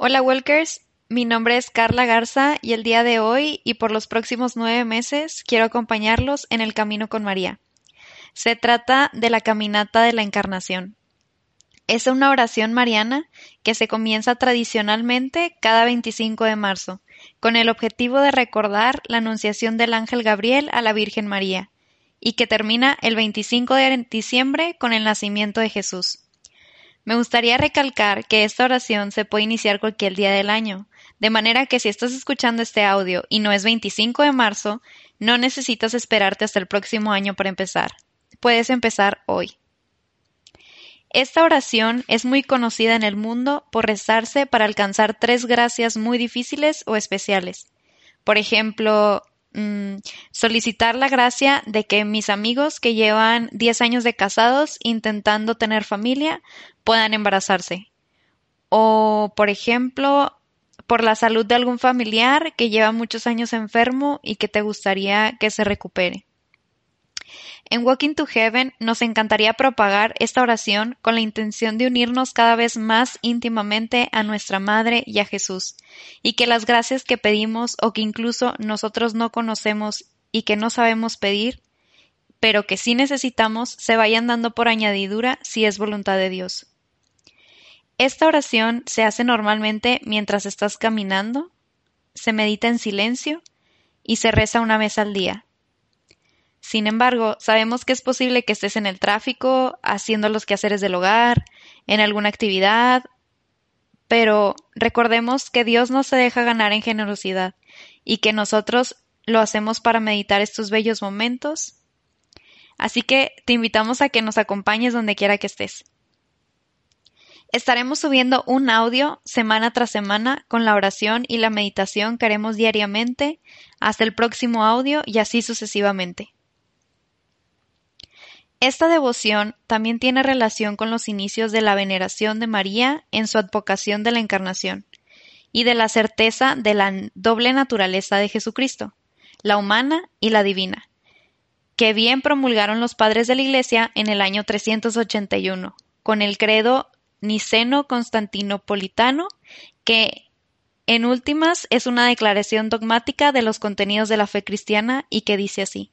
Hola Walkers, mi nombre es Carla Garza y el día de hoy y por los próximos nueve meses quiero acompañarlos en el camino con María. Se trata de la caminata de la Encarnación. Es una oración mariana que se comienza tradicionalmente cada 25 de marzo, con el objetivo de recordar la anunciación del ángel Gabriel a la Virgen María, y que termina el 25 de diciembre con el nacimiento de Jesús. Me gustaría recalcar que esta oración se puede iniciar cualquier día del año, de manera que si estás escuchando este audio y no es 25 de marzo, no necesitas esperarte hasta el próximo año para empezar. Puedes empezar hoy. Esta oración es muy conocida en el mundo por rezarse para alcanzar tres gracias muy difíciles o especiales. Por ejemplo, Mm, solicitar la gracia de que mis amigos que llevan 10 años de casados intentando tener familia puedan embarazarse. O, por ejemplo, por la salud de algún familiar que lleva muchos años enfermo y que te gustaría que se recupere. En Walking to Heaven nos encantaría propagar esta oración con la intención de unirnos cada vez más íntimamente a nuestra Madre y a Jesús, y que las gracias que pedimos o que incluso nosotros no conocemos y que no sabemos pedir, pero que sí necesitamos, se vayan dando por añadidura si es voluntad de Dios. Esta oración se hace normalmente mientras estás caminando, se medita en silencio y se reza una vez al día. Sin embargo, sabemos que es posible que estés en el tráfico, haciendo los quehaceres del hogar, en alguna actividad, pero recordemos que Dios no se deja ganar en generosidad y que nosotros lo hacemos para meditar estos bellos momentos. Así que te invitamos a que nos acompañes donde quiera que estés. Estaremos subiendo un audio semana tras semana con la oración y la meditación que haremos diariamente hasta el próximo audio y así sucesivamente. Esta devoción también tiene relación con los inicios de la veneración de María en su advocación de la Encarnación y de la certeza de la doble naturaleza de Jesucristo, la humana y la divina, que bien promulgaron los padres de la Iglesia en el año 381, con el credo niceno-constantinopolitano, que en últimas es una declaración dogmática de los contenidos de la fe cristiana y que dice así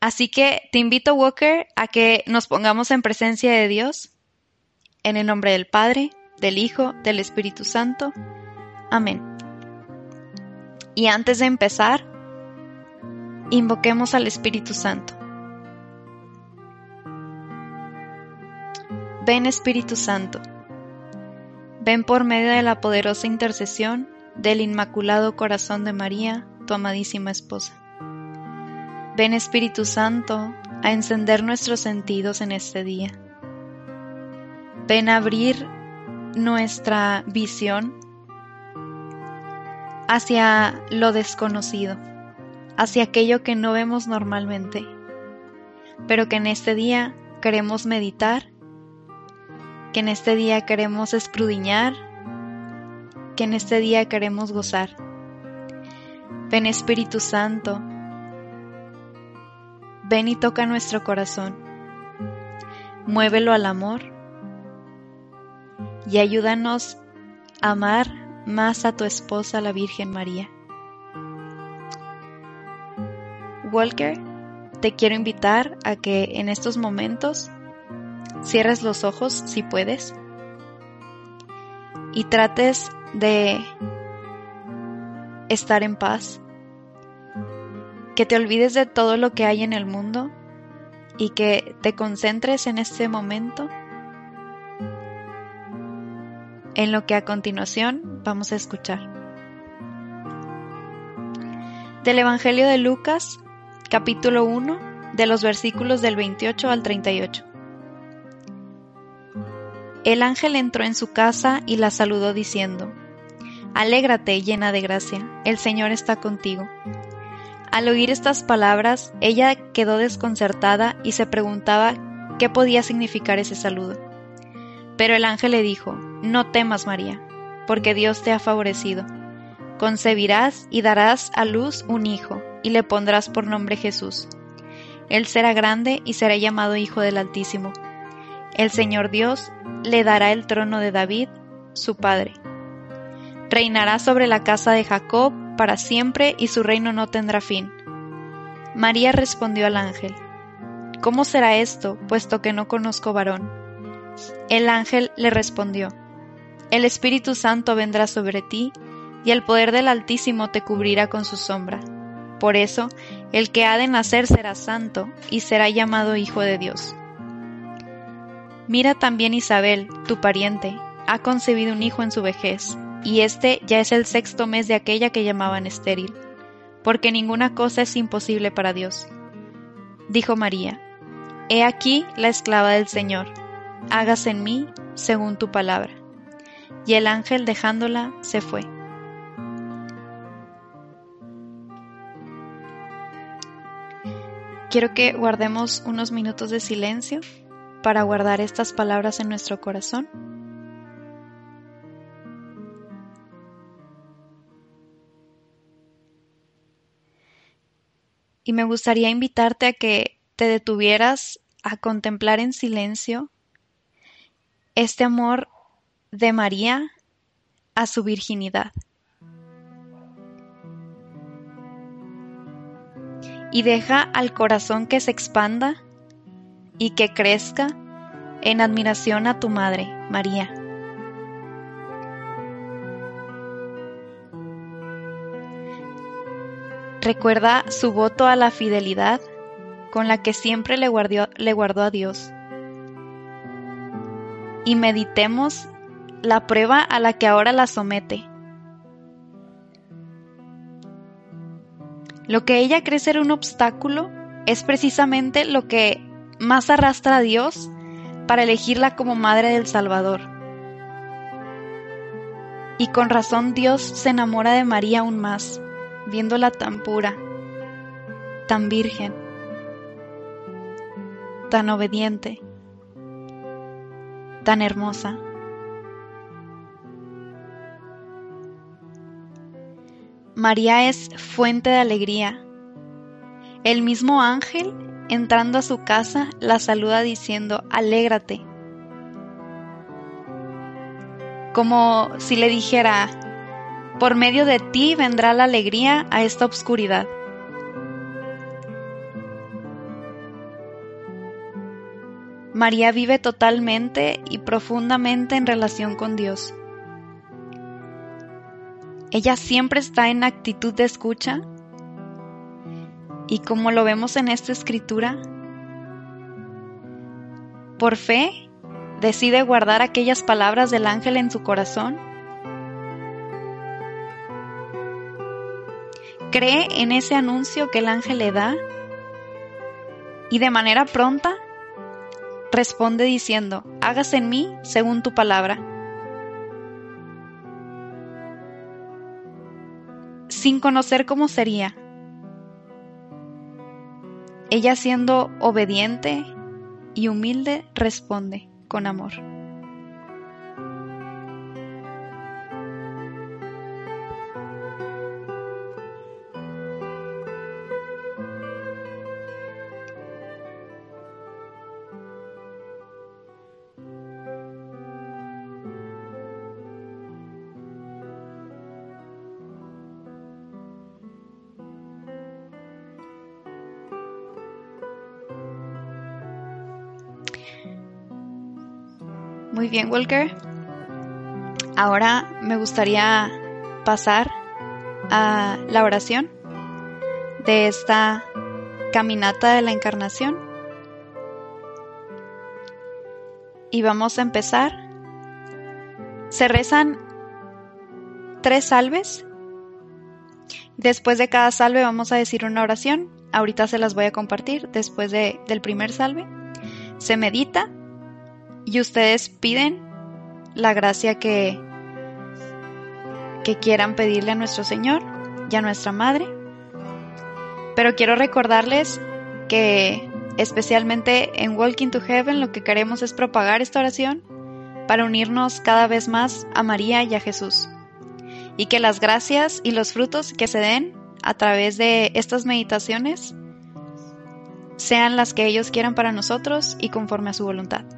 Así que te invito, Walker, a que nos pongamos en presencia de Dios, en el nombre del Padre, del Hijo, del Espíritu Santo. Amén. Y antes de empezar, invoquemos al Espíritu Santo. Ven Espíritu Santo, ven por medio de la poderosa intercesión del Inmaculado Corazón de María, tu amadísima esposa. Ven Espíritu Santo a encender nuestros sentidos en este día. Ven a abrir nuestra visión hacia lo desconocido, hacia aquello que no vemos normalmente, pero que en este día queremos meditar, que en este día queremos escrudiñar, que en este día queremos gozar. Ven Espíritu Santo Ven y toca nuestro corazón. Muévelo al amor y ayúdanos a amar más a tu esposa, la Virgen María. Walker, te quiero invitar a que en estos momentos cierres los ojos si puedes y trates de estar en paz, que te olvides de todo lo que hay en el mundo y que te concentres en este momento en lo que a continuación vamos a escuchar. Del Evangelio de Lucas, capítulo 1, de los versículos del 28 al 38. El ángel entró en su casa y la saludó diciendo, Alégrate llena de gracia, el Señor está contigo. Al oír estas palabras, ella quedó desconcertada y se preguntaba qué podía significar ese saludo. Pero el ángel le dijo, No temas, María, porque Dios te ha favorecido. Concebirás y darás a luz un hijo, y le pondrás por nombre Jesús. Él será grande y será llamado Hijo del Altísimo. El Señor Dios le dará el trono de David, su padre. Reinará sobre la casa de Jacob para siempre y su reino no tendrá fin. María respondió al ángel, ¿Cómo será esto, puesto que no conozco varón? El ángel le respondió, El Espíritu Santo vendrá sobre ti, y el poder del Altísimo te cubrirá con su sombra. Por eso, el que ha de nacer será santo, y será llamado Hijo de Dios. Mira también Isabel, tu pariente, ha concebido un hijo en su vejez, y este ya es el sexto mes de aquella que llamaban estéril, porque ninguna cosa es imposible para Dios. Dijo María, He aquí la esclava del Señor, hágase en mí según tu palabra. Y el ángel dejándola se fue. Quiero que guardemos unos minutos de silencio para guardar estas palabras en nuestro corazón. Y me gustaría invitarte a que te detuvieras a contemplar en silencio este amor de María a su virginidad. Y deja al corazón que se expanda y que crezca en admiración a tu Madre, María. Recuerda su voto a la fidelidad con la que siempre le guardó, a Dios. Y meditemos la prueba a la que ahora la somete. Lo que ella cree ser un obstáculo es precisamente lo que más arrastra a Dios para elegirla como madre del Salvador. Y con razón Dios se enamora de María aún más, viéndola tan pura, tan virgen, tan obediente, tan hermosa. María es fuente de alegría. El mismo ángel entrando a su casa, la saluda diciendo, alégrate. Como si le dijera, por medio de ti vendrá la alegría a esta obscuridad. María vive totalmente y profundamente en relación con Dios. Ella siempre está en actitud de escucha y como lo vemos en esta escritura, por fe decide guardar aquellas palabras del ángel en su corazón. Cree en ese anuncio que el ángel le da y de manera pronta responde diciendo, hágase en mí según tu palabra. Sin conocer cómo sería, ella siendo obediente y humilde responde con amor. Muy bien, Walker. Ahora me gustaría pasar a la oración de esta caminata de la encarnación. Y vamos a empezar. Se rezan tres salves. Después de cada salve vamos a decir una oración. Ahorita se las voy a compartir después de, del primer salve. Se medita y ustedes piden la gracia que, que quieran pedirle a nuestro Señor y a nuestra Madre. Pero quiero recordarles que especialmente en Walking to Heaven lo que queremos es propagar esta oración para unirnos cada vez más a María y a Jesús. Y que las gracias y los frutos que se den a través de estas meditaciones sean las que ellos quieran para nosotros y conforme a su voluntad.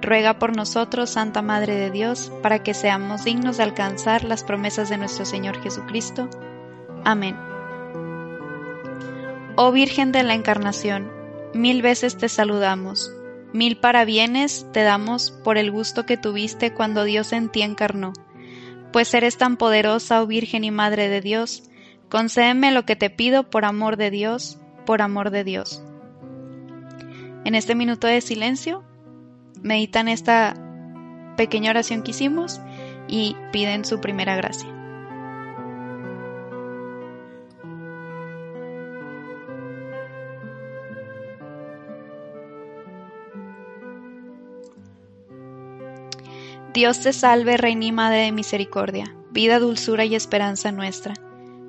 ruega por nosotros, Santa Madre de Dios, para que seamos dignos de alcanzar las promesas de nuestro Señor Jesucristo. Amén. Oh Virgen de la Encarnación, mil veces te saludamos, mil parabienes te damos por el gusto que tuviste cuando Dios en ti encarnó. Pues eres tan poderosa, oh Virgen y Madre de Dios, concédeme lo que te pido por amor de Dios, por amor de Dios. En este minuto de silencio, meditan esta pequeña oración que hicimos y piden su primera gracia. Dios te salve, Reina y Madre de Misericordia, vida, dulzura y esperanza nuestra.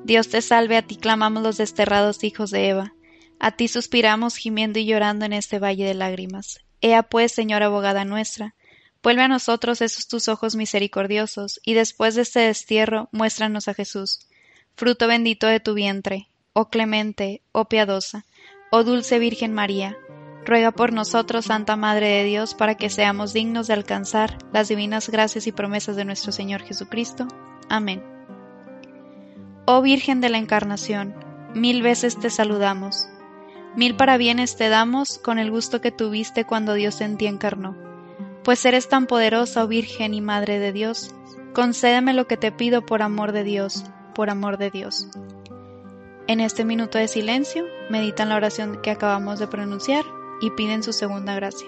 Dios te salve, a ti clamamos los desterrados hijos de Eva, a ti suspiramos gimiendo y llorando en este valle de lágrimas. Ea pues, Señora abogada nuestra, vuelve a nosotros esos tus ojos misericordiosos, y después de este destierro muéstranos a Jesús, fruto bendito de tu vientre, oh clemente, oh piadosa, oh dulce Virgen María, ruega por nosotros, Santa Madre de Dios, para que seamos dignos de alcanzar las divinas gracias y promesas de nuestro Señor Jesucristo. Amén. Oh Virgen de la Encarnación, mil veces te saludamos Mil parabienes te damos con el gusto que tuviste cuando Dios en ti encarnó. Pues eres tan poderosa, oh Virgen y Madre de Dios, concédeme lo que te pido por amor de Dios, por amor de Dios. En este minuto de silencio, meditan la oración que acabamos de pronunciar y piden su segunda gracia.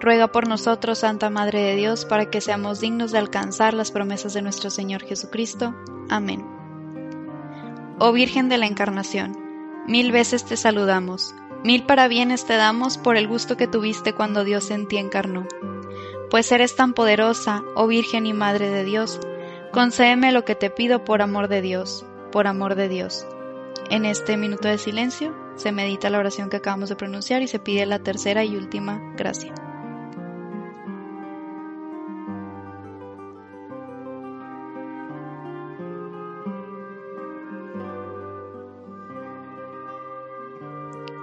Ruega por nosotros, Santa Madre de Dios, para que seamos dignos de alcanzar las promesas de nuestro Señor Jesucristo. Amén. Oh Virgen de la Encarnación, mil veces te saludamos, mil parabienes te damos por el gusto que tuviste cuando Dios en ti encarnó. Pues eres tan poderosa, oh Virgen y Madre de Dios, concédeme lo que te pido por amor de Dios, por amor de Dios. En este minuto de silencio se medita la oración que acabamos de pronunciar y se pide la tercera y última gracia.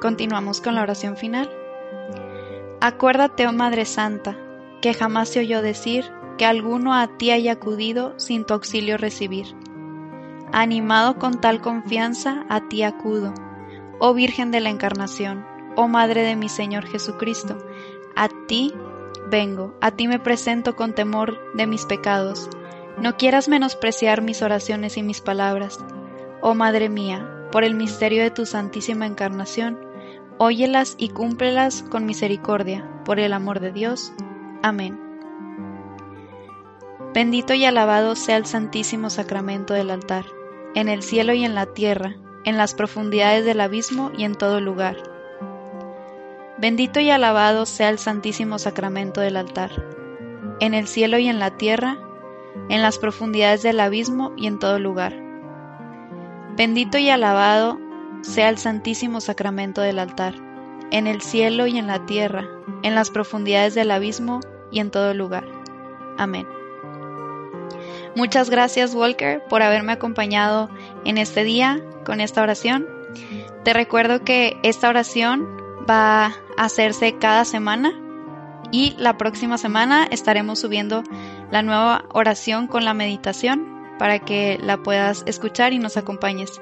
Continuamos con la oración final. Acuérdate, oh Madre Santa, que jamás se oyó decir que alguno a ti haya acudido sin tu auxilio recibir. Animado con tal confianza, a ti acudo, oh Virgen de la Encarnación, oh Madre de mi Señor Jesucristo, a ti vengo, a ti me presento con temor de mis pecados. No quieras menospreciar mis oraciones y mis palabras. Oh Madre mía, por el misterio de tu santísima encarnación, óyelas y cúmplelas con misericordia, por el amor de Dios. Amén. Bendito y alabado sea el santísimo sacramento del altar, en el cielo y en la tierra, en las profundidades del abismo y en todo lugar. Bendito y alabado sea el santísimo sacramento del altar, en el cielo y en la tierra, en las profundidades del abismo y en todo lugar. Bendito y alabado sea el santísimo sacramento del altar, en el cielo y en la tierra, en las profundidades del abismo y en todo lugar. Amén. Muchas gracias Walker por haberme acompañado en este día con esta oración. Te recuerdo que esta oración va a hacerse cada semana y la próxima semana estaremos subiendo la nueva oración con la meditación para que la puedas escuchar y nos acompañes.